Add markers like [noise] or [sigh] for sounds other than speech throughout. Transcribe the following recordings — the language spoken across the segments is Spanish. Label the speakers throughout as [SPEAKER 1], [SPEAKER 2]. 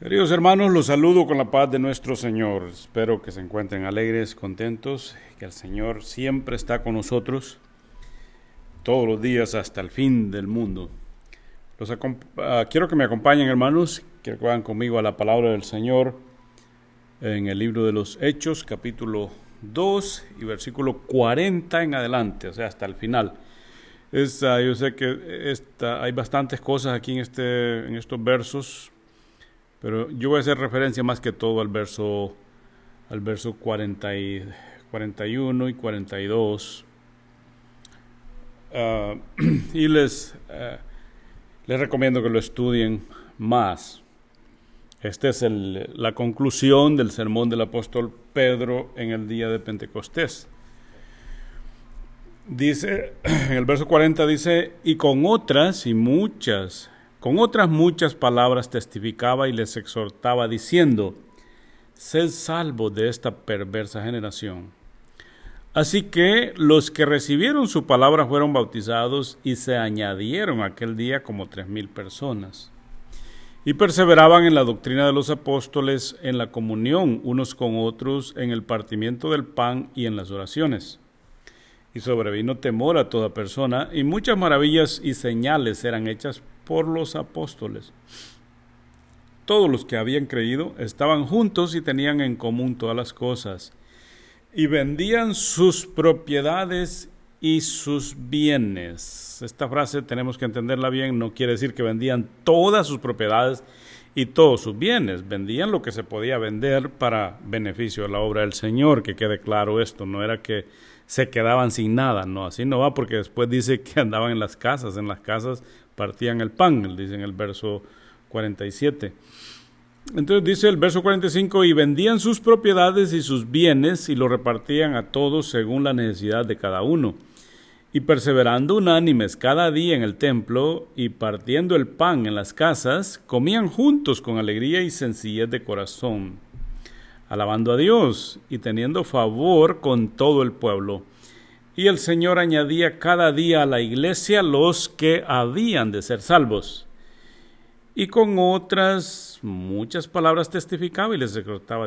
[SPEAKER 1] Queridos hermanos, los saludo con la paz de nuestro Señor. Espero que se encuentren alegres, contentos, que el Señor siempre está con nosotros todos los días hasta el fin del mundo. Los uh, quiero que me acompañen, hermanos, que vayan conmigo a la palabra del Señor en el libro de los Hechos, capítulo 2 y versículo 40 en adelante, o sea, hasta el final. Es, uh, yo sé que hay bastantes cosas aquí en, este, en estos versos pero yo voy a hacer referencia más que todo al verso, al verso 40 y, 41 y 42. Uh, [clears throat] y les, uh, les recomiendo que lo estudien más. Esta es la conclusión del sermón del apóstol Pedro en el día de Pentecostés. Dice, [clears throat] en el verso 40 dice, y con otras y muchas con otras muchas palabras testificaba y les exhortaba diciendo, Sed salvo de esta perversa generación. Así que los que recibieron su palabra fueron bautizados y se añadieron aquel día como tres mil personas. Y perseveraban en la doctrina de los apóstoles, en la comunión unos con otros, en el partimiento del pan y en las oraciones. Y sobrevino temor a toda persona, y muchas maravillas y señales eran hechas por los apóstoles. Todos los que habían creído estaban juntos y tenían en común todas las cosas, y vendían sus propiedades y sus bienes. Esta frase tenemos que entenderla bien, no quiere decir que vendían todas sus propiedades y todos sus bienes, vendían lo que se podía vender para beneficio de la obra del Señor, que quede claro esto, no era que se quedaban sin nada, no, así no va porque después dice que andaban en las casas, en las casas partían el pan, dice en el verso 47. Entonces dice el verso 45, y vendían sus propiedades y sus bienes y lo repartían a todos según la necesidad de cada uno. Y perseverando unánimes cada día en el templo y partiendo el pan en las casas, comían juntos con alegría y sencillez de corazón, alabando a Dios y teniendo favor con todo el pueblo. Y el Señor añadía cada día a la iglesia los que habían de ser salvos. Y con otras muchas palabras testificaba y les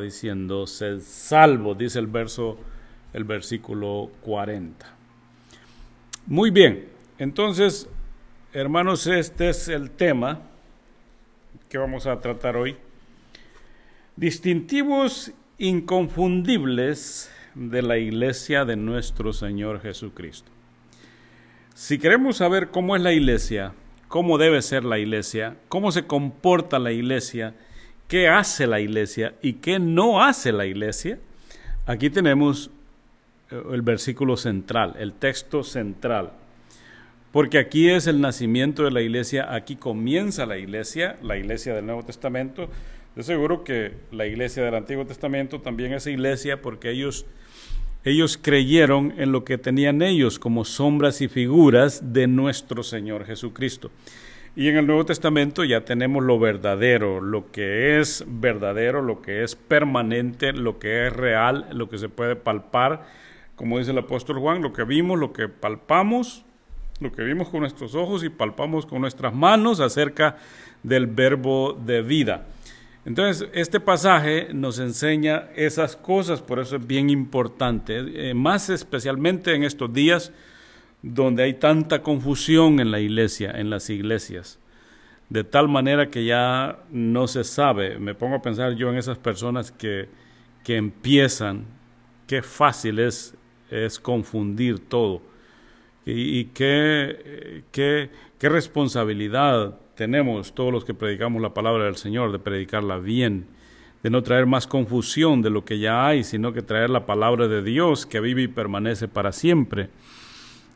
[SPEAKER 1] diciendo, sed salvo, dice el verso, el versículo 40. Muy bien, entonces, hermanos, este es el tema que vamos a tratar hoy. Distintivos inconfundibles de la iglesia de nuestro Señor Jesucristo. Si queremos saber cómo es la iglesia, cómo debe ser la iglesia, cómo se comporta la iglesia, qué hace la iglesia y qué no hace la iglesia, aquí tenemos eh, el versículo central, el texto central. Porque aquí es el nacimiento de la iglesia, aquí comienza la iglesia, la iglesia del Nuevo Testamento. De seguro que la iglesia del Antiguo Testamento también es iglesia porque ellos ellos creyeron en lo que tenían ellos como sombras y figuras de nuestro Señor Jesucristo. Y en el Nuevo Testamento ya tenemos lo verdadero, lo que es verdadero, lo que es permanente, lo que es real, lo que se puede palpar, como dice el apóstol Juan, lo que vimos, lo que palpamos, lo que vimos con nuestros ojos y palpamos con nuestras manos acerca del verbo de vida. Entonces, este pasaje nos enseña esas cosas, por eso es bien importante, eh, más especialmente en estos días donde hay tanta confusión en la iglesia, en las iglesias, de tal manera que ya no se sabe. Me pongo a pensar yo en esas personas que, que empiezan, qué fácil es, es confundir todo y, y qué, qué, qué responsabilidad tenemos todos los que predicamos la palabra del Señor, de predicarla bien, de no traer más confusión de lo que ya hay, sino que traer la palabra de Dios que vive y permanece para siempre.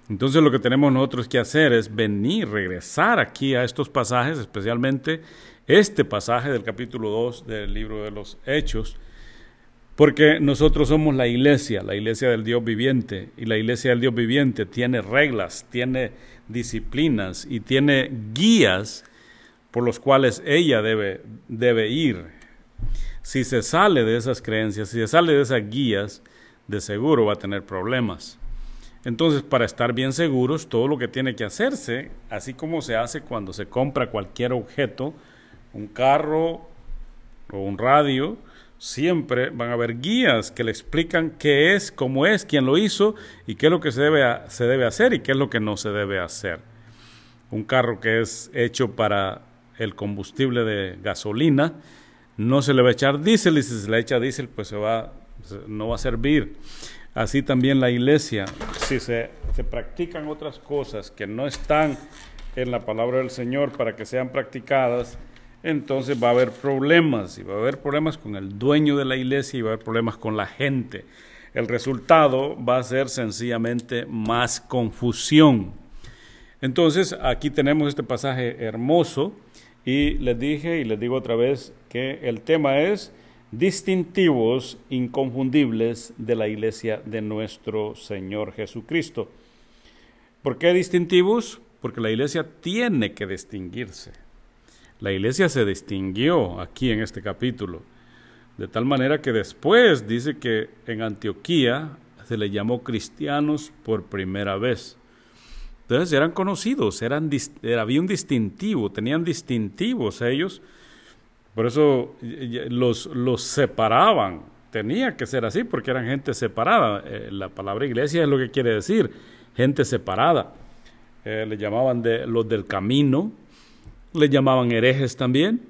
[SPEAKER 1] Entonces lo que tenemos nosotros que hacer es venir, regresar aquí a estos pasajes, especialmente este pasaje del capítulo 2 del libro de los Hechos, porque nosotros somos la iglesia, la iglesia del Dios viviente, y la iglesia del Dios viviente tiene reglas, tiene disciplinas y tiene guías por los cuales ella debe, debe ir. Si se sale de esas creencias, si se sale de esas guías, de seguro va a tener problemas. Entonces, para estar bien seguros, todo lo que tiene que hacerse, así como se hace cuando se compra cualquier objeto, un carro, o un radio, siempre van a haber guías que le explican qué es, cómo es, quién lo hizo y qué es lo que se debe, se debe hacer y qué es lo que no se debe hacer. Un carro que es hecho para el combustible de gasolina, no se le va a echar diésel y si se le echa diésel pues se va, no va a servir. Así también la iglesia, si se, se practican otras cosas que no están en la palabra del Señor para que sean practicadas, entonces va a haber problemas, y va a haber problemas con el dueño de la iglesia y va a haber problemas con la gente. El resultado va a ser sencillamente más confusión. Entonces, aquí tenemos este pasaje hermoso y les dije y les digo otra vez que el tema es distintivos inconfundibles de la iglesia de nuestro Señor Jesucristo. ¿Por qué distintivos? Porque la iglesia tiene que distinguirse. La iglesia se distinguió aquí en este capítulo, de tal manera que después dice que en Antioquía se le llamó cristianos por primera vez. Entonces eran conocidos, eran, había un distintivo, tenían distintivos ellos, por eso los, los separaban. Tenía que ser así porque eran gente separada. Eh, la palabra iglesia es lo que quiere decir, gente separada. Eh, le llamaban de, los del camino, le llamaban herejes también.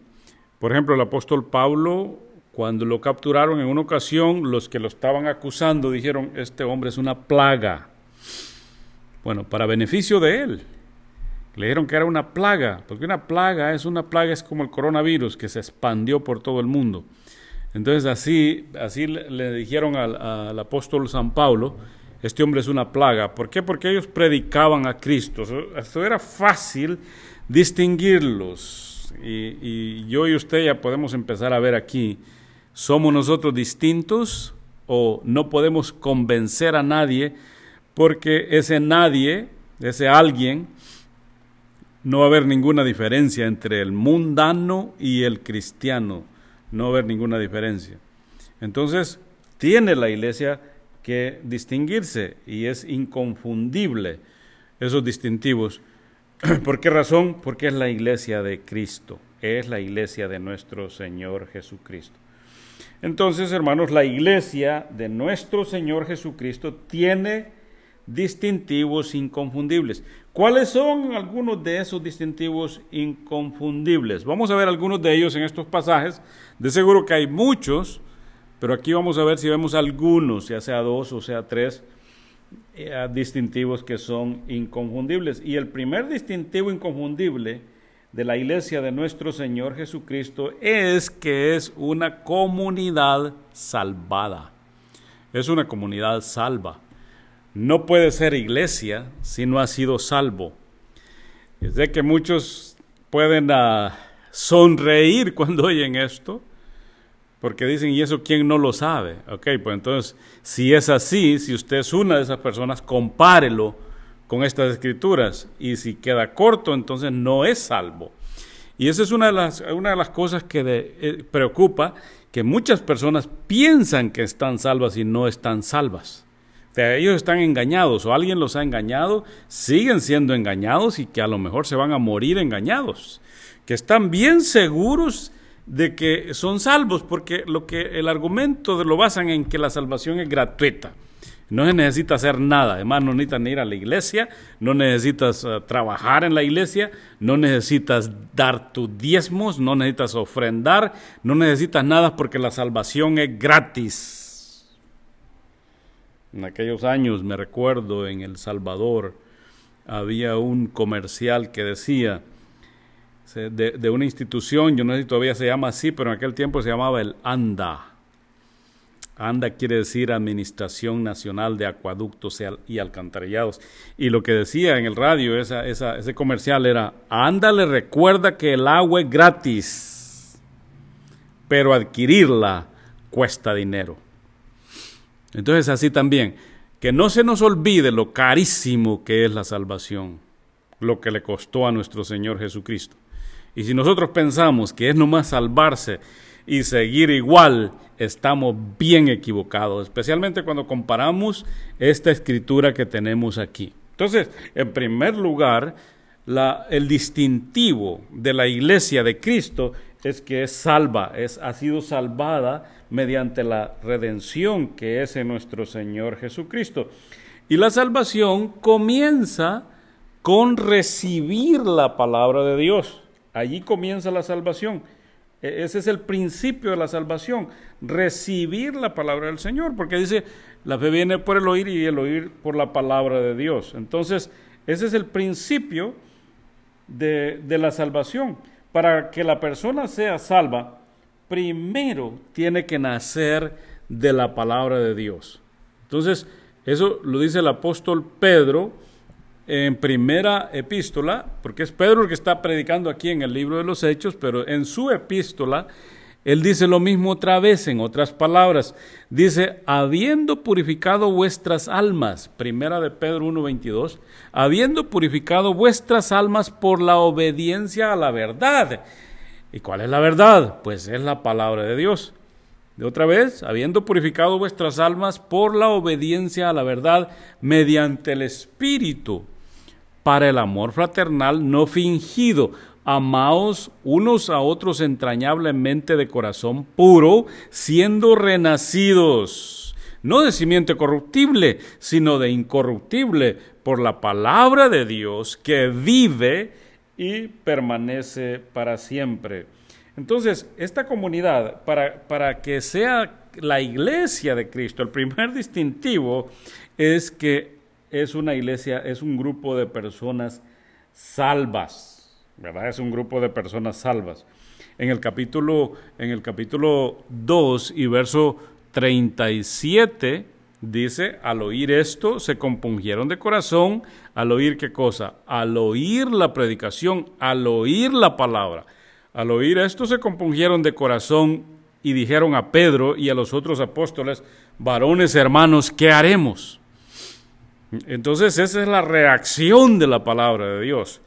[SPEAKER 1] Por ejemplo, el apóstol Pablo, cuando lo capturaron en una ocasión, los que lo estaban acusando dijeron, este hombre es una plaga. Bueno, para beneficio de él. Le dijeron que era una plaga, porque una plaga es una plaga, es como el coronavirus que se expandió por todo el mundo. Entonces así, así le, dijeron al, apóstol San Pablo, este hombre es una plaga. ¿Por qué? Porque ellos predicaban a Cristo. Esto era fácil distinguirlos. Y, yo y usted ya podemos empezar a ver aquí, ¿somos nosotros distintos o no podemos convencer a nadie porque ese nadie, ese alguien, no va a haber ninguna diferencia entre el mundano y el cristiano, no va a haber ninguna diferencia. Entonces, tiene la iglesia que distinguirse y es inconfundible esos distintivos [clears throat] ¿Por qué razón? Porque es la iglesia de Cristo, es la iglesia de nuestro Señor Jesucristo. Entonces, hermanos, la iglesia de nuestro Señor Jesucristo tiene distintivos inconfundibles. ¿Cuáles son algunos de esos distintivos inconfundibles? Vamos a ver algunos de ellos en estos pasajes. De seguro que hay muchos, pero aquí vamos a ver si vemos algunos, ya sea dos o sea tres eh, distintivos que son inconfundibles. Y el primer distintivo inconfundible de la iglesia de nuestro Señor Jesucristo es que es una comunidad salvada. Es una comunidad salva. No puede ser iglesia si no ha sido salvo. De que muchos pueden ah, sonreír [laughs] cuando oyen esto, porque dicen, ¿y eso quién no lo sabe? Ok, pues entonces, si es así, si usted es una de esas personas, compárelo con estas escrituras. Y si queda corto, entonces no es salvo. Y esa es una de las, una de las cosas que eh, preocupa, que muchas personas piensan que están salvas y no están salvas. Sea, ellos están engañados o alguien los ha engañado, siguen siendo engañados y que a lo mejor se van a morir engañados. Que están bien seguros de que son salvos, porque lo que el argumento lo basan en que la salvación es gratuita. No se necesita hacer nada, además no necesitas ir a la iglesia, no necesitas eh, trabajar en la iglesia, no necesitas dar tus diezmos, no necesitas ofrendar, no necesitas nada porque la salvación es gratis. En aquellos años, me recuerdo, en El Salvador había un comercial que decía, de, una institución, yo no sé si todavía se llama así, pero en aquel tiempo se llamaba el ANDA. ANDA quiere decir Administración Nacional de Acueductos y Alcantarillados. Y lo que decía en el radio, esa, ese comercial era, ANDA le recuerda que el agua es gratis, pero adquirirla cuesta dinero. Entonces así también, que no se nos olvide lo carísimo que es la salvación, lo que le costó a nuestro Señor Jesucristo. Y si nosotros pensamos que es nomás salvarse y seguir igual, estamos bien equivocados, especialmente cuando comparamos esta escritura que tenemos aquí. Entonces, en primer lugar, el distintivo de la iglesia de Cristo es que es salva, es, ha sido salvada mediante la redención que es en nuestro Señor Jesucristo. Y la salvación comienza con recibir la palabra de Dios. Allí comienza la salvación. E, ese es el principio de la salvación, recibir la palabra del Señor, porque dice, la fe viene por el oír y el oír por la palabra de Dios. Entonces, ese es el principio de, de la salvación. Para que la persona sea salva, primero tiene que nacer de la palabra de Dios. Entonces, eso lo dice el apóstol Pedro en primera epístola, porque es Pedro el que está predicando aquí en el libro de los Hechos, pero en su epístola él dice lo mismo otra vez, en otras palabras. Dice, habiendo purificado vuestras almas, primera de Pedro 1.22, habiendo purificado vuestras almas por la obediencia a la verdad. ¿Y cuál es la verdad? Pues es la palabra de Dios. De otra vez, habiendo purificado vuestras almas por la obediencia a la verdad mediante el Espíritu, para el amor fraternal no fingido, amaos unos a otros entrañablemente de corazón puro, siendo renacidos, no de simiente corruptible, sino de incorruptible, por la palabra de Dios que vive y permanece para siempre. Entonces, esta comunidad, para, para que sea la iglesia de Cristo, el primer distintivo es que es una iglesia, es un grupo de personas salvas Es un grupo de personas salvas. En el capítulo, en el capítulo 2 y verso 37 dice, al oír esto se compungieron de corazón, al oír qué cosa? Al oír la predicación, al oír la palabra. Al oír esto se compungieron de corazón y dijeron a Pedro y a los otros apóstoles, varones hermanos, ¿qué haremos? Entonces esa es la reacción de la palabra de Dios.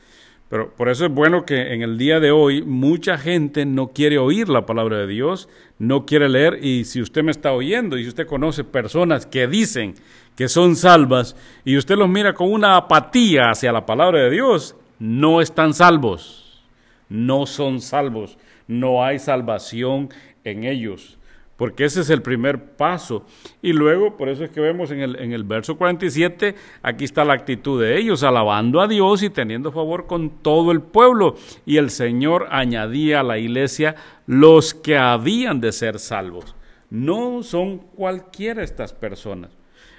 [SPEAKER 1] Pero por eso es bueno que en el día de hoy mucha gente no quiere oír la palabra de Dios, no quiere leer. Y si usted me está oyendo y si usted conoce personas que dicen que son salvas y usted los mira con una apatía hacia la palabra de Dios, no están salvos, no son salvos, no hay salvación en ellos porque ese es el primer paso. Y luego, por eso es que vemos en el, en el verso 47, aquí está la actitud de ellos, alabando a Dios y teniendo favor con todo el pueblo. Y el Señor añadía a la iglesia los que habían de ser salvos. No son cualquiera estas personas.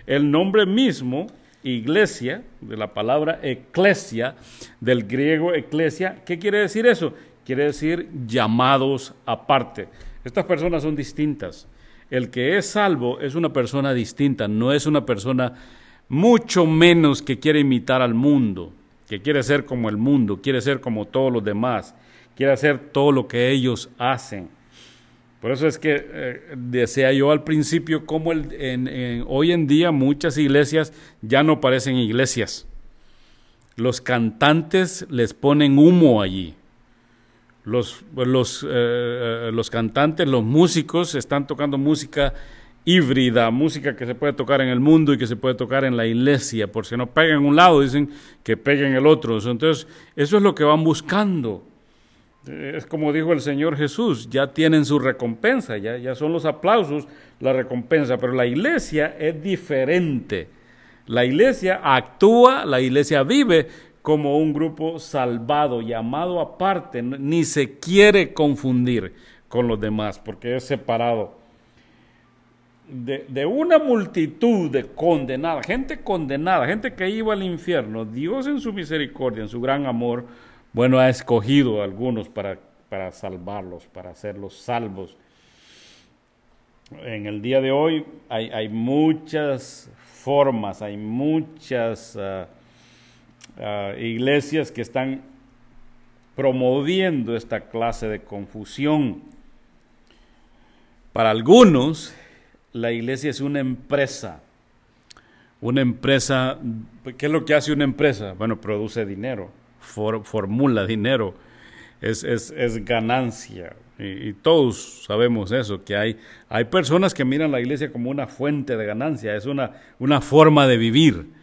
[SPEAKER 1] El nombre mismo, iglesia, de la palabra eclesia, del griego eclesia, ¿qué quiere decir eso? Quiere decir llamados aparte estas personas son distintas. El que es salvo es una persona distinta, no es una persona mucho menos que quiere imitar al mundo, que quiere ser como el mundo, quiere ser como todos los demás, quiere hacer todo lo que ellos hacen. Por eso es que eh, decía yo al principio cómo hoy en día muchas iglesias ya no parecen iglesias. Los cantantes les ponen humo allí los, los, eh, los cantantes, los músicos están tocando música híbrida, música que se puede tocar en el mundo y que se puede tocar en la iglesia, por si no pegan en un lado, dicen que peguen en el otro. Entonces, eso es lo que van buscando. Es como dijo el Señor Jesús, ya tienen su recompensa, ya, ya son los aplausos la recompensa, pero la iglesia es diferente. La iglesia actúa, la iglesia vive como un grupo salvado, llamado aparte, ni se quiere confundir con los demás, porque es separado. De, una multitud de condenadas, gente condenada, gente que iba al infierno, Dios en su misericordia, en su gran amor, bueno, ha escogido a algunos para, para salvarlos, para hacerlos salvos. En el día de hoy hay, hay muchas formas, hay muchas... Ah, iglesias que están promoviendo esta clase de confusión. Para algunos, la iglesia es una empresa. Una empresa, ¿qué es lo que hace una empresa? Bueno, produce dinero, formula dinero, es, es, ganancia. Y, y, todos sabemos eso, que hay, hay personas que miran la iglesia como una fuente de ganancia, es una, una forma de vivir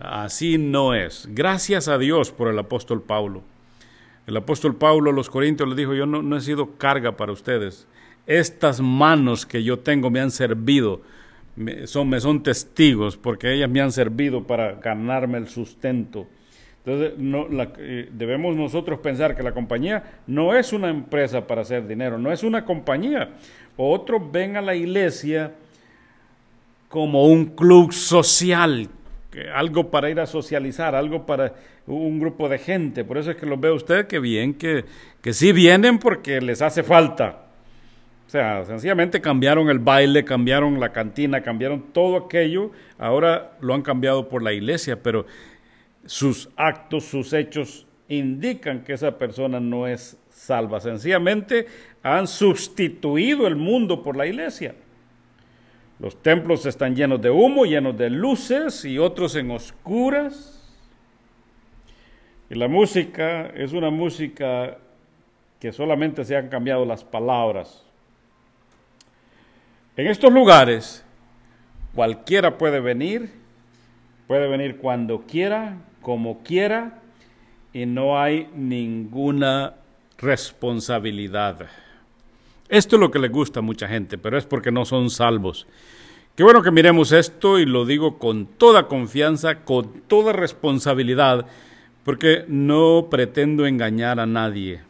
[SPEAKER 1] Así no es. Gracias a Dios por el apóstol Pablo. El apóstol Pablo a los Corintios le dijo, yo no, he sido carga para ustedes. Estas manos que yo tengo me han servido, me son, testigos, porque ellas me han servido para ganarme el sustento. Entonces, eh, debemos nosotros pensar que la compañía no es una empresa para hacer dinero, no es una compañía. Otros ven a la iglesia como un club social, algo para ir a socializar, algo para un grupo de gente. Por eso es que los ve usted que bien, que, que sí vienen porque les hace falta. O sea, sencillamente cambiaron el baile, cambiaron la cantina, cambiaron todo aquello. Ahora lo han cambiado por la iglesia, pero sus actos, sus hechos indican que esa persona no es salva. Sencillamente han sustituido el mundo por la iglesia. Los templos están llenos de humo, llenos de luces y otros en oscuras. Y la música es una música que solamente se han cambiado las palabras. En estos lugares cualquiera puede venir, puede venir cuando quiera, como quiera y no hay ninguna responsabilidad. Esto es lo que le gusta a mucha gente, pero es porque no son salvos. Qué bueno que miremos esto y lo digo con toda confianza, con toda responsabilidad, porque no pretendo engañar a nadie.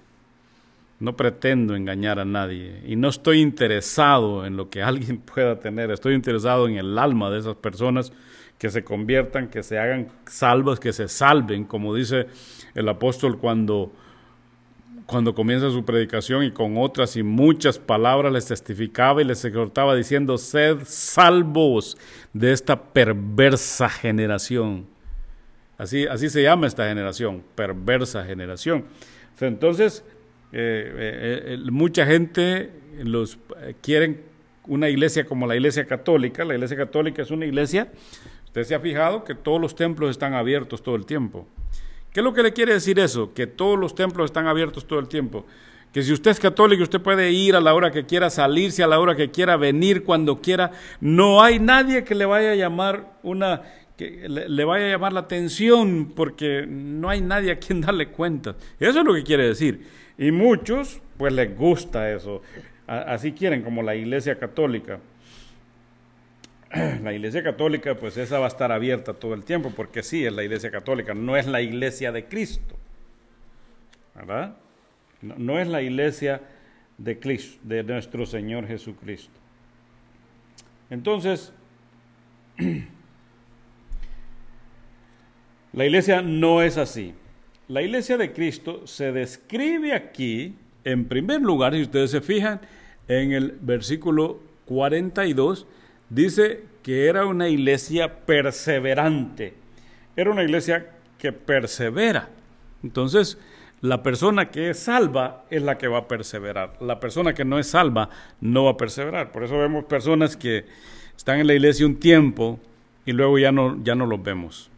[SPEAKER 1] No pretendo engañar a nadie y no estoy interesado en lo que alguien [laughs] pueda tener, estoy interesado en el alma de esas personas que se conviertan, que se hagan salvas, que se salven, como dice el apóstol cuando, cuando comienza su predicación y con otras y muchas palabras les testificaba y les exhortaba diciendo, sed salvos de esta perversa generación. Así, así se llama esta generación, perversa generación. Entonces, eh, eh, eh, mucha gente los quieren una iglesia como la iglesia católica. La iglesia católica es una iglesia Usted se ha fijado que todos los templos están abiertos todo el tiempo. ¿Qué es lo que le quiere decir eso? Que todos los templos están abiertos todo el tiempo. Que si usted es católico, usted puede ir a la hora que quiera, salirse a la hora que quiera, venir cuando quiera. No hay nadie que le vaya a llamar una que le, vaya a llamar la atención porque no hay nadie a quien [laughs] darle cuenta. Eso es lo que quiere decir. Y muchos, pues les gusta eso. Así quieren, como la Iglesia Católica. [clears throat] la iglesia católica, pues esa va a estar abierta todo el tiempo, porque sí, es la iglesia católica, no es la iglesia de Cristo. ¿Verdad? No, es la iglesia de, Cristo, de nuestro Señor Jesucristo. Entonces, [clears throat] la iglesia no es así. La iglesia de Cristo se describe aquí, en primer lugar, si ustedes se fijan, en el versículo 42, dice que era una iglesia perseverante, era una iglesia que persevera. Entonces, la persona que es salva es la que va a perseverar. La persona que no es salva no va a perseverar. Por eso vemos personas que están en la iglesia un tiempo y luego ya no, ya no los vemos.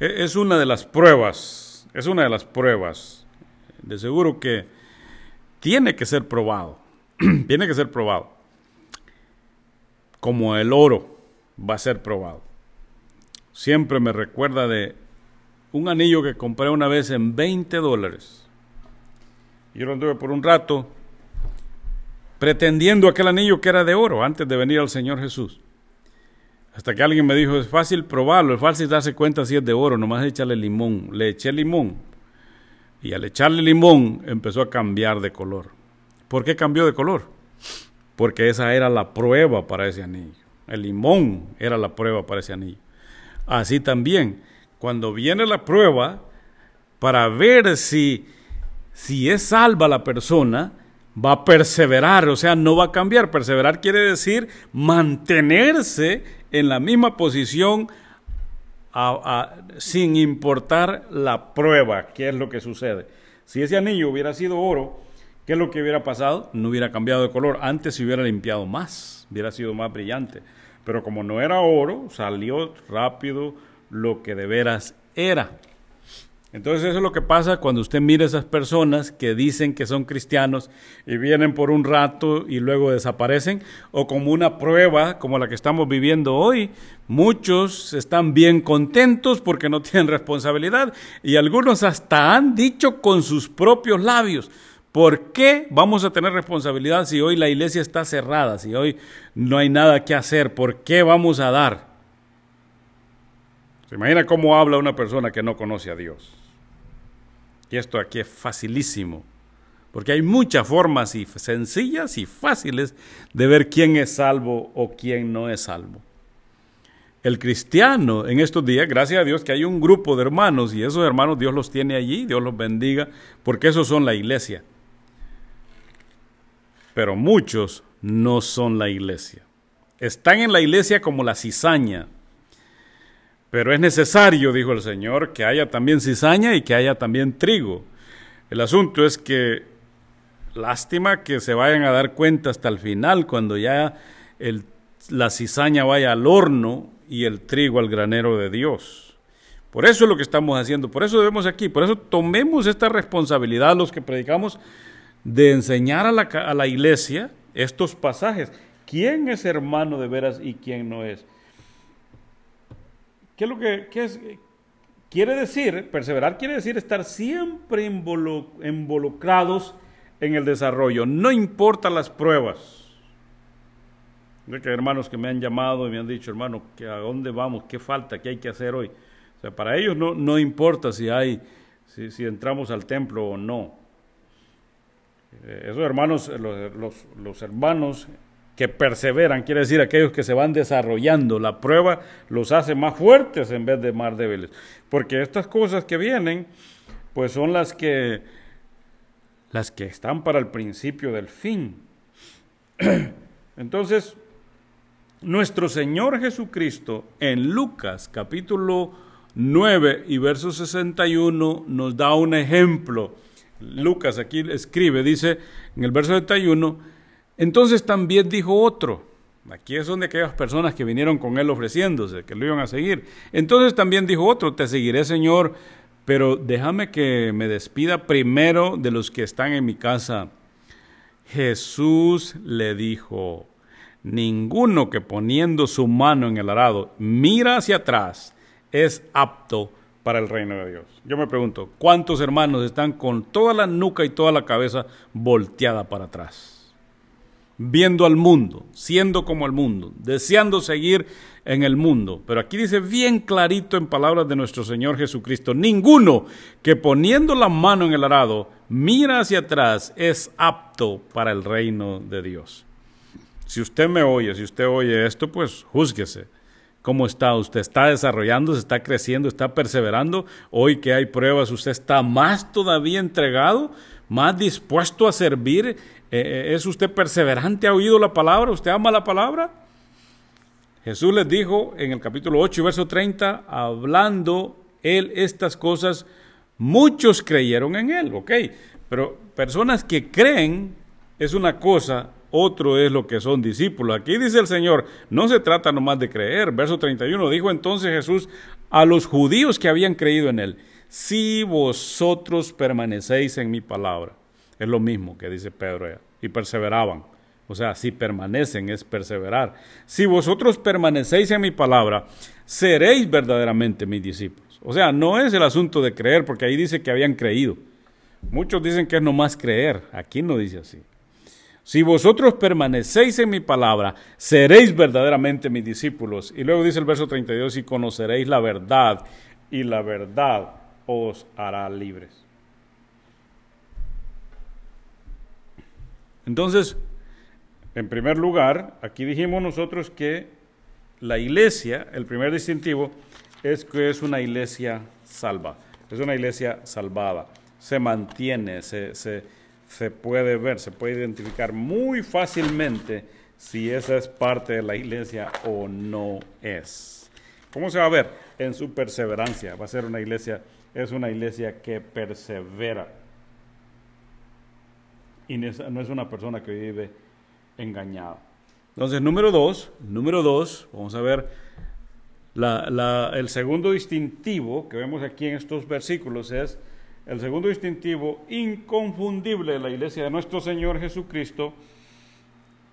[SPEAKER 1] E, es una de las pruebas, es una de las pruebas. De seguro que tiene que ser probado, [clears throat] tiene que ser probado como el oro va a ser probado. Siempre me recuerda de un anillo que compré una vez en 20 dólares. Yo lo anduve por un rato pretendiendo aquel anillo que era de oro antes de venir al Señor Jesús. Hasta que alguien me dijo, es fácil probarlo, es fácil darse cuenta si es de oro, nomás echarle limón. Le eché limón y al echarle limón empezó a cambiar de color. ¿Por qué cambió de color? Porque esa era la prueba para ese anillo. El limón era la prueba para ese anillo. Así también, cuando viene la prueba, para ver si, si es salva la persona, va a perseverar, o sea, no va a cambiar. Perseverar quiere decir mantenerse en la misma posición sin importar la prueba, qué es lo que sucede. Si ese anillo hubiera sido oro, ¿Qué es lo que hubiera pasado? No hubiera cambiado de color. Antes se hubiera limpiado más, hubiera sido más brillante. Pero como no era oro, salió rápido lo que de veras era. Entonces eso es lo que pasa cuando usted mira a esas personas que dicen que son cristianos y vienen por un rato y luego desaparecen, o como una prueba como la que estamos viviendo hoy. Muchos están bien contentos porque no tienen [laughs] responsabilidad y algunos hasta han dicho con sus propios labios, ¿por qué vamos a tener responsabilidad si hoy la iglesia está cerrada, si hoy no hay nada que hacer? ¿Por qué vamos a dar? ¿Se imagina cómo habla una persona que no conoce a Dios? Y esto aquí es facilísimo, porque hay muchas formas y sencillas y fáciles de ver quién es salvo o quién no es salvo. El cristiano en estos días, gracias a Dios que hay un grupo de hermanos y esos hermanos Dios los tiene allí, Dios los bendiga, porque esos son la iglesia. Pero muchos no son la iglesia. Están en la iglesia como la cizaña, pero es necesario, dijo el Señor, que haya también cizaña y que haya también trigo. El asunto es que lástima que se vayan a dar cuenta hasta el final, cuando ya la cizaña vaya al horno y el trigo al granero de Dios. Por eso es lo que estamos haciendo, por eso debemos aquí, por eso tomemos esta responsabilidad los que predicamos de enseñar a la, a la iglesia estos pasajes. ¿Quién es hermano de veras y quién no es? ¿Qué es lo que es? Quiere decir, perseverar quiere decir estar siempre involucrados en el desarrollo, no importa las pruebas. Hay hermanos que me han llamado y me han dicho, hermano, que ¿a dónde vamos? ¿Qué falta? ¿Qué hay que hacer hoy? O sea, para ellos no, no importa si hay, si, entramos al templo o no. Eh, esos hermanos, los, los, los hermanos que perseveran, quiere decir aquellos que se van desarrollando. La prueba los hace más fuertes en vez de más débiles. Porque estas cosas que vienen, pues son las que, las que están para el principio del fin. [clears throat] Entonces, nuestro Señor Jesucristo en Lucas capítulo 9 y verso 61 nos da un ejemplo. Lucas aquí escribe, dice en el verso 61, entonces también dijo otro, aquí es donde aquellas personas que vinieron con él ofreciéndose, que lo iban a seguir. Entonces también dijo otro, te seguiré Señor, pero déjame que me despida primero de los que están en mi casa. Jesús le dijo, ninguno que poniendo su mano en el arado mira hacia atrás es apto para el reino de Dios. Yo me pregunto, ¿cuántos hermanos están con toda la nuca y toda la cabeza volteada para atrás? viendo al mundo, siendo como el mundo, deseando seguir en el mundo. Pero aquí dice bien clarito en palabras de nuestro Señor Jesucristo, ninguno que poniendo la mano en el arado mira hacia atrás es apto para el reino de Dios. Si usted me oye, si usted oye esto, pues júzguese. ¿Cómo está? ¿Usted está desarrollando, se está creciendo, está perseverando? Hoy que hay pruebas, ¿usted está más todavía entregado, más dispuesto a servir eh, eh, ¿Es usted perseverante? ¿Ha oído la palabra? ¿Usted ama la palabra? Jesús les dijo en el capítulo 8 y verso 30, hablando él estas cosas, muchos creyeron en él, ok, pero personas que creen es una cosa, otro es lo que son discípulos. Aquí dice el Señor, no se trata nomás de creer. Verso 31, dijo entonces Jesús a los judíos que habían creído en él, si vosotros permanecéis en mi palabra. Es lo mismo que dice Pedro Y perseveraban. O sea, si permanecen es perseverar. Si vosotros permanecéis en mi palabra, seréis verdaderamente mis discípulos. O sea, no es el asunto de creer, porque ahí dice que habían creído. Muchos dicen que es nomás creer. Aquí no dice así. Si vosotros permanecéis en mi palabra, seréis verdaderamente mis discípulos. Y luego dice el verso 32, y conoceréis la verdad, y la verdad os hará libres. Entonces, en primer lugar, aquí dijimos nosotros que la iglesia, el primer distintivo, es que es una iglesia salva, es una iglesia salvada, se mantiene, se, se, se puede ver, se puede identificar muy fácilmente si esa es parte de la iglesia o no es. ¿Cómo se va a ver? En su perseverancia. Va a ser una iglesia, es una iglesia que persevera y no es una persona que vive engañada. Entonces, número dos, número dos, vamos a ver el segundo distintivo que vemos aquí en estos versículos es el segundo distintivo inconfundible de la iglesia de nuestro Señor Jesucristo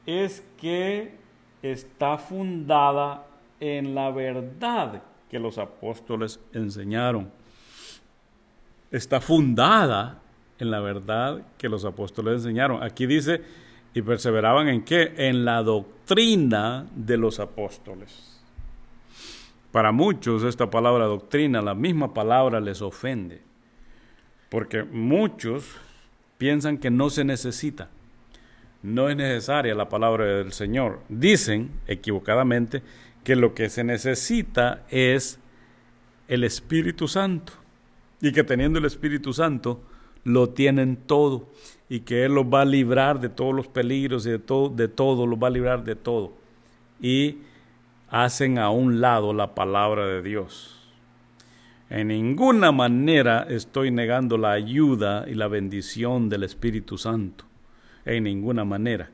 [SPEAKER 1] es que está fundada en la verdad que los apóstoles enseñaron. Está fundada en la verdad que los apóstoles enseñaron. Aquí dice, y perseveraban en qué? En la doctrina de los apóstoles. Para muchos esta palabra doctrina, la misma palabra les ofende, porque muchos piensan que no se necesita, no es necesaria la palabra del Señor. Dicen equivocadamente que lo que se necesita es el Espíritu Santo y que teniendo el Espíritu Santo lo tienen todo y que Él los va a librar de todos los peligros y de todo, de todo, los va a librar de todo. Y hacen a un lado la palabra de Dios. En ninguna manera estoy negando la ayuda y la bendición del Espíritu Santo. En ninguna manera.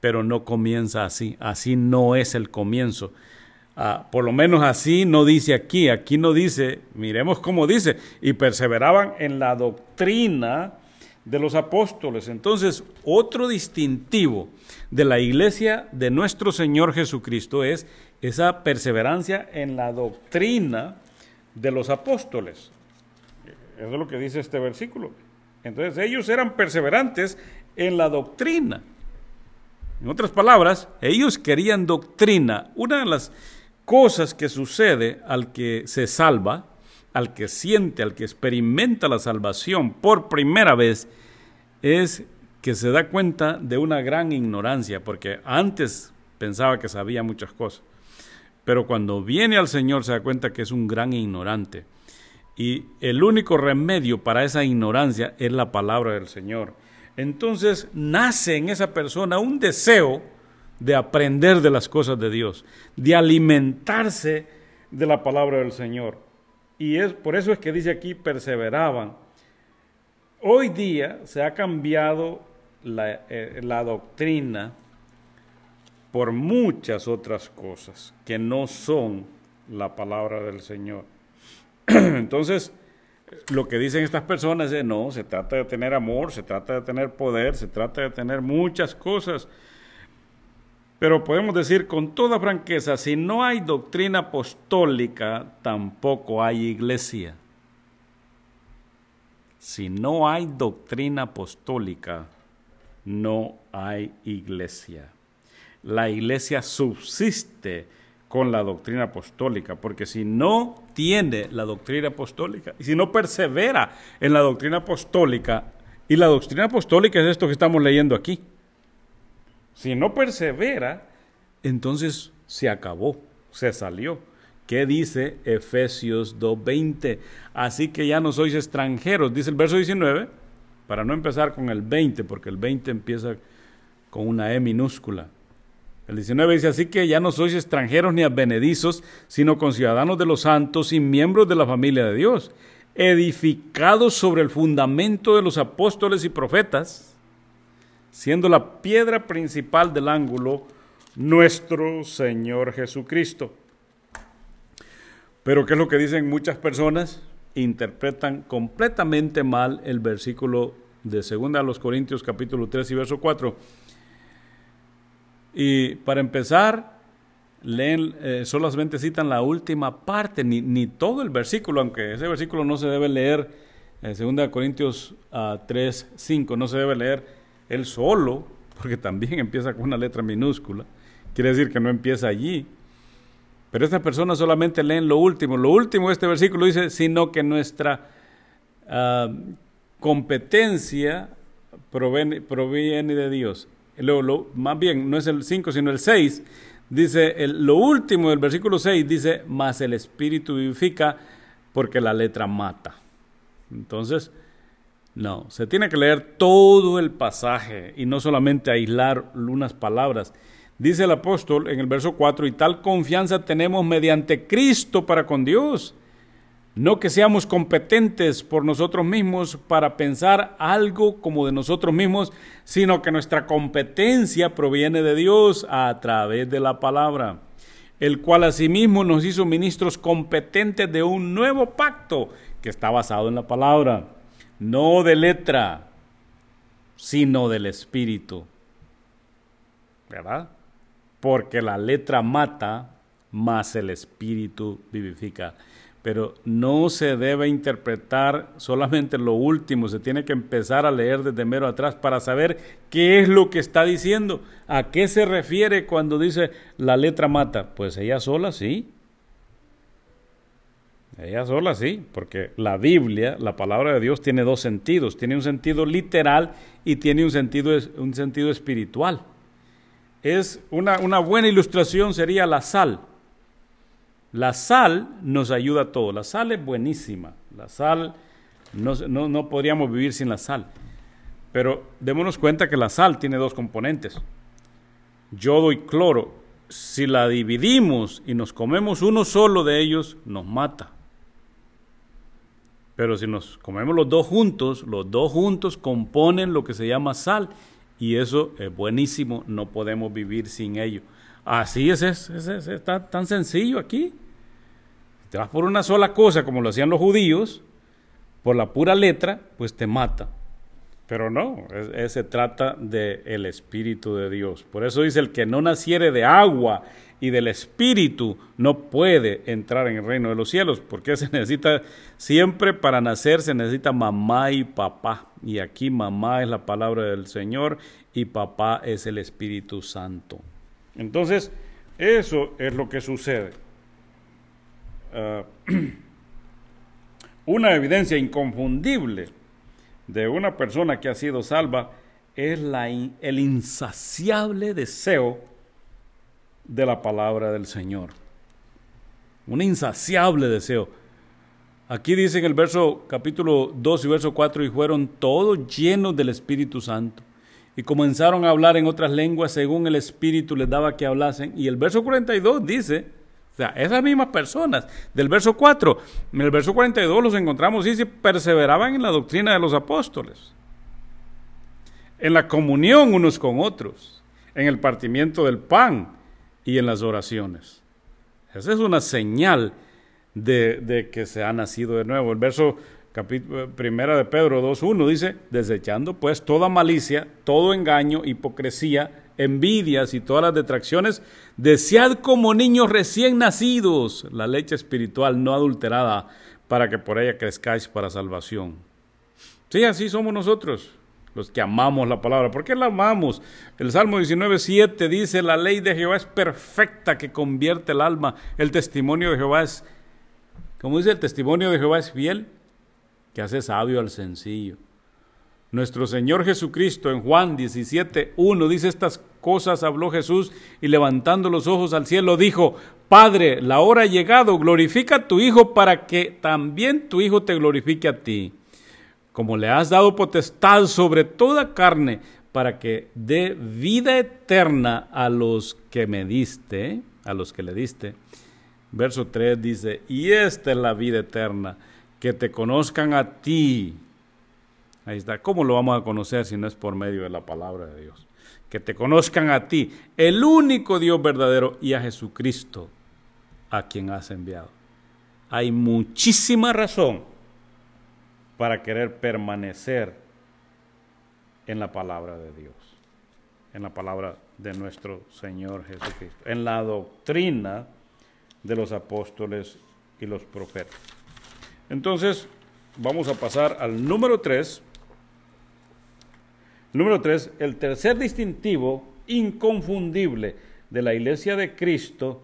[SPEAKER 1] Pero no comienza así. Así no es el comienzo. Ah, por lo menos así no dice aquí. Aquí no dice, miremos cómo dice, y perseveraban en la doctrina de los apóstoles. Entonces, otro distintivo de la iglesia de nuestro Señor Jesucristo es esa perseverancia en la doctrina de los apóstoles. Eso es lo que dice este versículo. Entonces, ellos eran perseverantes en la doctrina. En otras palabras, ellos querían doctrina. Una de las cosas que sucede al que se salva, al que siente, al que experimenta la salvación por primera vez, es que se da cuenta de una gran ignorancia, porque antes pensaba que sabía muchas cosas, pero cuando viene al Señor se da cuenta que es un gran ignorante. Y el único remedio para esa ignorancia es la palabra del Señor. Entonces nace en esa persona un deseo de aprender de las cosas de Dios, de alimentarse de la palabra del Señor. Y es por eso es que dice aquí perseveraban. Hoy día se ha cambiado la, eh, la doctrina por muchas otras cosas que no son la palabra del Señor. [clears throat] Entonces, lo que dicen estas personas es, no, se trata de tener amor, se trata de tener poder, se trata de tener muchas cosas pero podemos decir con toda franqueza, si no hay doctrina apostólica, tampoco hay iglesia. Si no hay doctrina apostólica, no hay iglesia. La iglesia subsiste con la doctrina apostólica, porque si no tiene la doctrina apostólica y si no persevera en la doctrina apostólica, y la doctrina apostólica es esto que estamos leyendo aquí, si no persevera, entonces se acabó, se salió. ¿Qué dice Efesios 2.20? Así que ya no sois extranjeros, dice el verso 19, para no empezar con el 20, porque el 20 empieza con una E minúscula. El 19 dice, así que ya no sois extranjeros ni advenedizos, sino conciudadanos de los santos y miembros de la familia de Dios, edificados sobre el fundamento de los apóstoles y profetas, siendo la piedra principal del ángulo nuestro Señor Jesucristo. Pero ¿qué es lo que dicen muchas personas? Interpretan completamente mal el versículo de 2 a los Corintios capítulo 3 y verso 4. Y para empezar, leen, eh, solamente citan la última parte, ni, ni, todo el versículo, aunque ese versículo no se debe leer, en 2 Corintios 3, ah, 5, no se debe leer él solo, porque también [laughs] empieza con una letra minúscula, quiere decir que no empieza allí. Pero estas personas solamente leen lo último. Lo último de este versículo dice, sino que nuestra ah, competencia proviene, de Dios. Lo, más bien, no es el 5, sino el 6. Dice, el, lo último del versículo 6 dice, más el Espíritu vivifica porque la letra mata. Entonces, no, se tiene que leer todo el pasaje y no solamente aislar unas palabras. Dice el apóstol en el verso 4, y tal confianza tenemos mediante Cristo para con Dios. No que seamos competentes por nosotros mismos para pensar algo como de nosotros mismos, sino que nuestra competencia proviene de Dios a través de la palabra. el cual asimismo nos hizo ministros competentes de un nuevo pacto que está basado en la palabra, no de letra, sino del espíritu. ¿Verdad? Porque la letra mata, más el espíritu vivifica pero no se debe interpretar solamente lo último, se tiene que empezar a leer desde mero atrás para saber qué es lo que está diciendo, a qué se refiere cuando dice la letra mata. Pues ella sola sí. Ella sola sí, porque la Biblia, la palabra de Dios, tiene dos sentidos. Tiene un sentido literal y tiene un sentido, un sentido espiritual. Es una, una buena ilustración sería la sal. La sal nos ayuda a todo. La sal es buenísima. La sal, no, podríamos vivir sin la sal. Pero démonos cuenta que la sal tiene dos componentes. Yodo y cloro. Si la dividimos y nos comemos uno solo de ellos, nos mata. Pero si nos comemos los dos juntos, los dos juntos componen lo que se llama sal. Y eso es buenísimo, no podemos vivir sin ello. Así es, es, está tan sencillo aquí. te vas por una sola cosa, como lo hacían los judíos, por la pura letra, pues te mata. Pero no, se trata del Espíritu de Dios. Por eso dice, el que no naciere de agua y del Espíritu no puede entrar en el reino de los cielos, porque se [laughs] necesita, siempre para nacer se necesita mamá y papá. Y aquí mamá es la palabra del Señor y papá es el Espíritu Santo. Entonces, eso es lo que sucede. Ah, [clears throat] una evidencia inconfundible de una persona que ha sido salva es el insaciable deseo de la palabra del Señor. Un insaciable deseo. Aquí dice en el verso capítulo 2 y verso 4, y fueron todos llenos del Espíritu Santo y comenzaron a hablar en otras lenguas según el Espíritu les daba que hablasen. Y el verso 42 dice, o sea, esas mismas personas, del verso 4, en el verso 42 los encontramos se perseveraban en la doctrina de los apóstoles, en la comunión unos con otros, en el partimiento del pan y en las oraciones. Esa es una señal de, de que se ha nacido de nuevo. El verso primera de Pedro 2.1 dice, desechando pues toda malicia, todo engaño, hipocresía, envidias y todas las detracciones, desead como niños recién nacidos la leche espiritual no adulterada, para que por ella crezcáis para salvación. Sí, así somos nosotros, los que amamos la palabra. ¿Por qué la amamos? El Salmo 19.7 dice, la ley de Jehová es perfecta que convierte el alma. El testimonio de Jehová es, como dice, el testimonio de Jehová es fiel que hace sabio al sencillo. Nuestro Señor Jesucristo en Juan 17, 1 dice estas cosas, habló Jesús y levantando los ojos al cielo dijo, Padre, la hora ha llegado, glorifica a tu Hijo para que también tu Hijo te glorifique a ti, como le has dado potestad sobre toda carne, para que dé vida eterna a los que me diste, a los que le diste. Verso 3 dice, y esta es la vida eterna que te conozcan a ti. Ahí está. ¿Cómo lo vamos a conocer si no es por medio de la palabra de Dios? Que te conozcan a ti, el único Dios verdadero, y a Jesucristo, a quien has enviado. Hay muchísima razón para querer permanecer en la palabra de Dios, en la palabra de nuestro Señor Jesucristo, en la doctrina de los apóstoles y los profetas. Entonces, vamos a pasar al número 3. Número 3, el tercer distintivo inconfundible de la iglesia de Cristo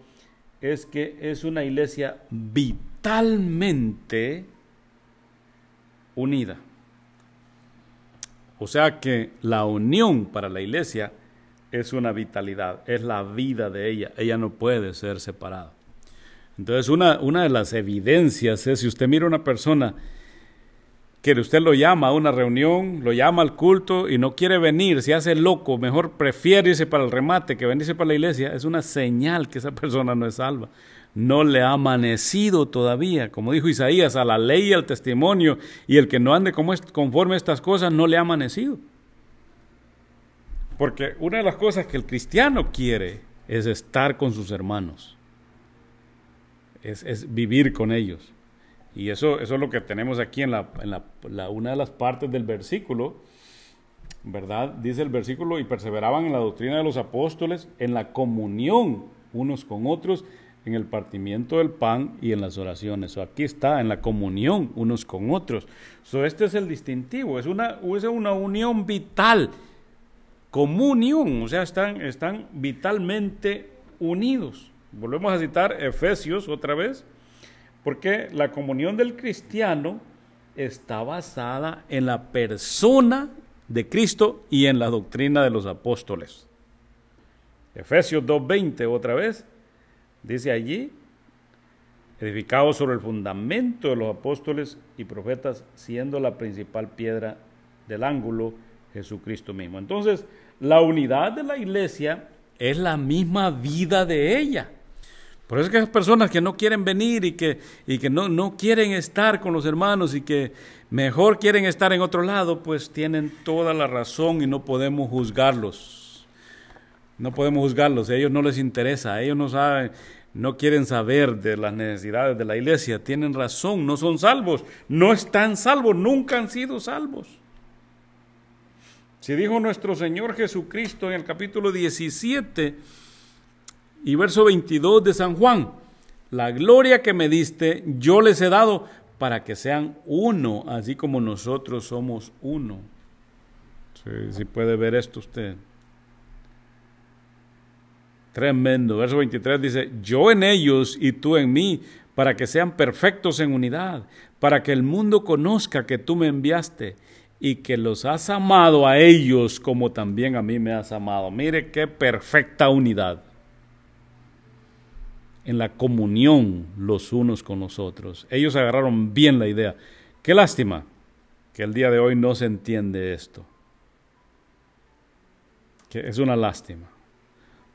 [SPEAKER 1] es que es una iglesia vitalmente unida. O sea que la unión para la iglesia es una vitalidad, es la vida de ella, ella no puede ser separada. Entonces, una, una de las evidencias es si usted mira a una persona que usted lo llama a una reunión, lo llama al culto y no quiere venir, se hace loco, mejor prefiere irse para el remate que venirse para la iglesia, es una señal que esa [laughs] persona no es salva. No le ha amanecido todavía, como dijo Isaías, a la ley y al testimonio, y el que no ande como conforme a estas cosas no le ha amanecido. Porque una de las cosas que el cristiano quiere es estar con sus hermanos es, vivir con ellos. Y eso, eso es lo que tenemos aquí en, la, una de las partes del versículo, ¿verdad? Dice el versículo, y perseveraban en la doctrina de los apóstoles, en la comunión unos con otros, en el partimiento del pan y en las oraciones. O aquí está, en la comunión unos con otros. So, este es el distintivo, es una, es una unión vital, comunión, o sea, están, están vitalmente unidos. Volvemos a citar Efesios otra vez, porque la comunión del cristiano está basada en la persona de Cristo y en la doctrina de los apóstoles. Efesios 2.20 otra vez, dice allí, edificado sobre el fundamento de los apóstoles y profetas, siendo la principal piedra del ángulo Jesucristo mismo. Entonces, la unidad de la iglesia es la misma vida de ella. Por eso es que las personas que no quieren venir y que, y que no, no quieren estar con los hermanos y que mejor quieren estar en otro lado, pues tienen toda la razón y no podemos juzgarlos. No podemos juzgarlos, a ellos no les interesa, a ellos no saben, no quieren saber de las necesidades de la iglesia, tienen razón, no son salvos, no están salvos, nunca han sido salvos. Si dijo nuestro Señor Jesucristo en el capítulo 17, y verso 22 de San Juan, la gloria que me diste, yo les he dado para que sean uno, así como nosotros somos uno. Si puede ver esto usted. Tremendo. Verso 23 dice, yo en ellos y tú en mí, para que sean perfectos en unidad, para que el mundo conozca que tú me enviaste y que los has amado a ellos como también a mí me has amado. Mire qué perfecta unidad en la comunión los unos con los otros. Ellos agarraron bien la idea. Qué lástima que el día de hoy no se entiende esto. Es una lástima.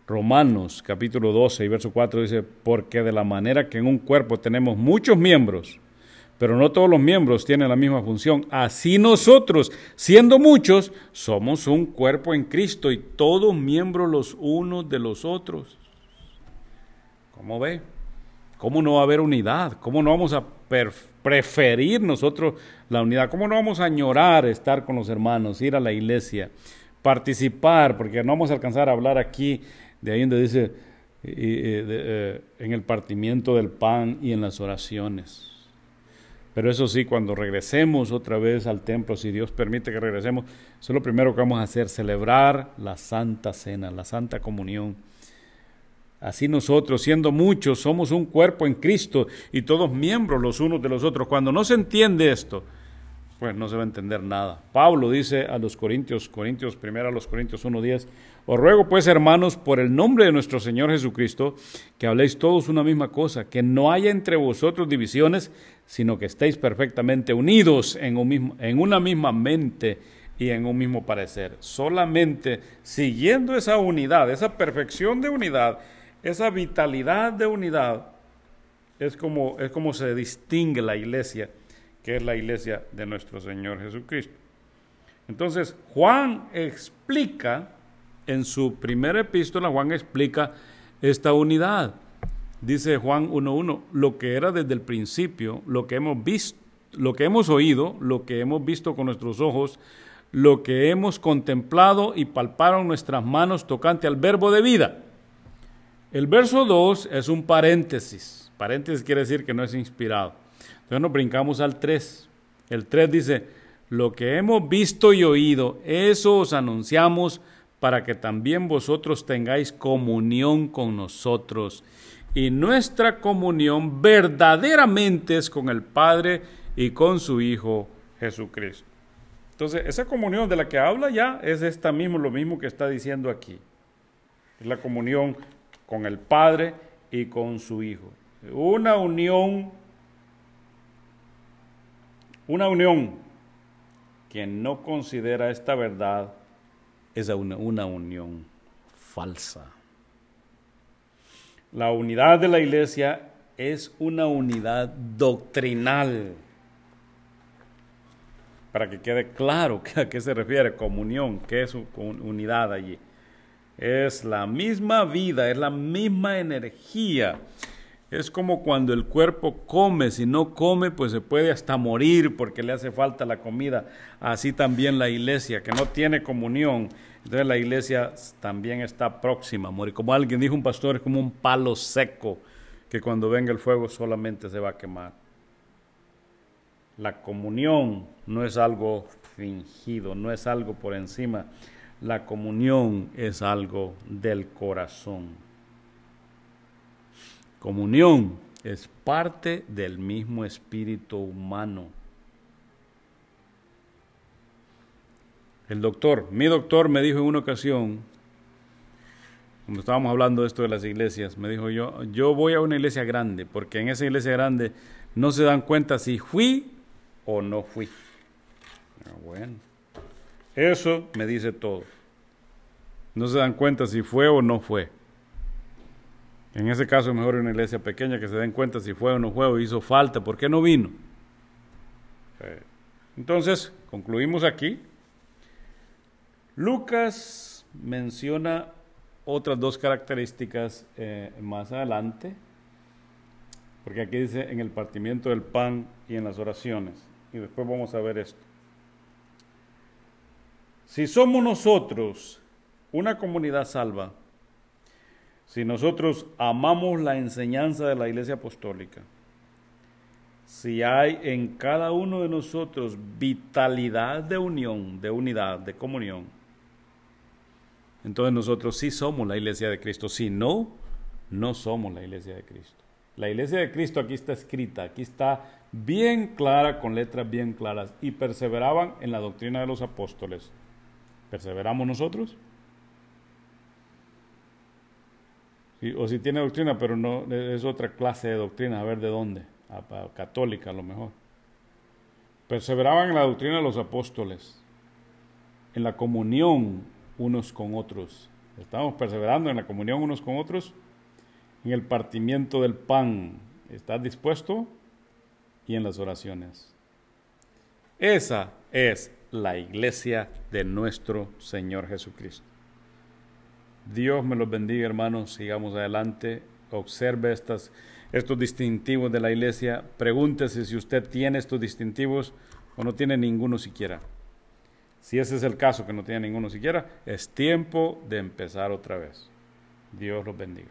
[SPEAKER 1] Romanos capítulo 12 y verso 4 dice, porque de la manera que en un cuerpo tenemos muchos miembros, pero no todos los miembros tienen la misma función, así nosotros, siendo muchos, somos un cuerpo en Cristo y todos miembros los unos de los otros. ¿Cómo ve? ¿Cómo no va a haber unidad? ¿Cómo no vamos a preferir nosotros la unidad? ¿Cómo no vamos a añorar estar con los hermanos, ir a la iglesia, participar? Porque no vamos a alcanzar a hablar aquí de ahí donde dice eh, en el partimiento del pan y en las oraciones. Pero eso sí, cuando regresemos otra vez al templo, si Dios permite que regresemos, eso es lo primero que vamos a hacer, celebrar la Santa Cena, la Santa Comunión Así nosotros, siendo muchos, somos un cuerpo en Cristo y todos miembros los unos de los otros. Cuando no se entiende esto, pues no se va a entender nada. Pablo dice a los Corintios, Corintios, primero a los Corintios 1.10, os ruego pues hermanos, por el nombre de nuestro Señor Jesucristo, que habléis todos una misma cosa, que no haya entre vosotros divisiones, sino que estéis perfectamente unidos en, un mismo, en una misma mente y en un mismo parecer. Solamente siguiendo esa unidad, esa perfección de unidad, esa vitalidad de unidad es como, es como se distingue la iglesia, que es la iglesia de nuestro Señor Jesucristo. Entonces, Juan explica, en su primera epístola, Juan explica esta unidad. Dice Juan 1.1, lo que era desde el principio, lo que hemos visto, lo que hemos oído, lo que hemos visto con nuestros ojos, lo que hemos contemplado y palparon nuestras manos tocante al verbo de vida. El verso 2 es un paréntesis. Paréntesis quiere decir que no es inspirado. Entonces nos brincamos al 3. El 3 dice, lo que hemos visto y oído, eso os anunciamos para que también vosotros tengáis comunión con nosotros. Y nuestra comunión verdaderamente es con el Padre y con su Hijo Jesucristo. Entonces, esa comunión de la que habla ya es esta mismo, lo mismo que está diciendo aquí. Es la comunión con el Padre y con su Hijo. Una unión, una unión que no considera esta verdad es una, una unión falsa. La unidad de la iglesia es una unidad doctrinal. Para que quede claro [laughs] a qué se refiere comunión, qué es unidad allí. Es la misma vida, es la misma energía. Es como cuando el cuerpo come, si no come, pues se puede hasta morir porque le hace falta la comida. Así también la iglesia, que no tiene comunión. Entonces la iglesia también está próxima a morir. Como alguien dijo, un pastor es como un palo seco que cuando venga el fuego solamente se va a quemar. La comunión no es algo fingido, no es algo por encima. La comunión es algo del corazón. Comunión es parte del mismo espíritu humano. El doctor, mi doctor me dijo en una ocasión, cuando estábamos hablando de esto de las iglesias, me dijo yo, yo voy a una iglesia grande, porque en esa iglesia grande no se dan cuenta si fui o no fui. Ah, bueno, eso me dice todo. No se dan cuenta si fue o no fue. En ese caso es mejor una iglesia pequeña que se den cuenta si fue o no fue o hizo falta, ¿por qué no vino? Entonces, concluimos aquí. Lucas menciona otras dos características eh, más adelante, porque aquí dice en el partimiento del pan y en las oraciones, y después vamos a ver esto. Si somos nosotros una comunidad salva, si nosotros amamos la enseñanza de la Iglesia Apostólica, si hay en cada uno de nosotros vitalidad de unión, de unidad, de comunión, entonces nosotros sí somos la Iglesia de Cristo. Si no, no somos la Iglesia de Cristo. La Iglesia de Cristo aquí está escrita, aquí está bien clara, con letras bien claras, y perseveraban en la doctrina de los apóstoles. ¿Perseveramos nosotros? o si tiene doctrina, pero no es otra clase de doctrina, a ver de dónde, católica a lo mejor. Perseveraban en la doctrina de los apóstoles, en la comunión unos con otros. Estamos perseverando en la comunión unos con otros, en el partimiento del pan. ¿Estás dispuesto? Y en las oraciones. Esa es la iglesia de nuestro Señor Jesucristo. Dios me los bendiga, hermanos. Sigamos adelante. Observe estos distintivos de la iglesia. Pregúntese si usted tiene estos distintivos o no tiene ninguno siquiera. Si ese es el caso, que no tiene ninguno siquiera, es tiempo de empezar otra vez. Dios los bendiga.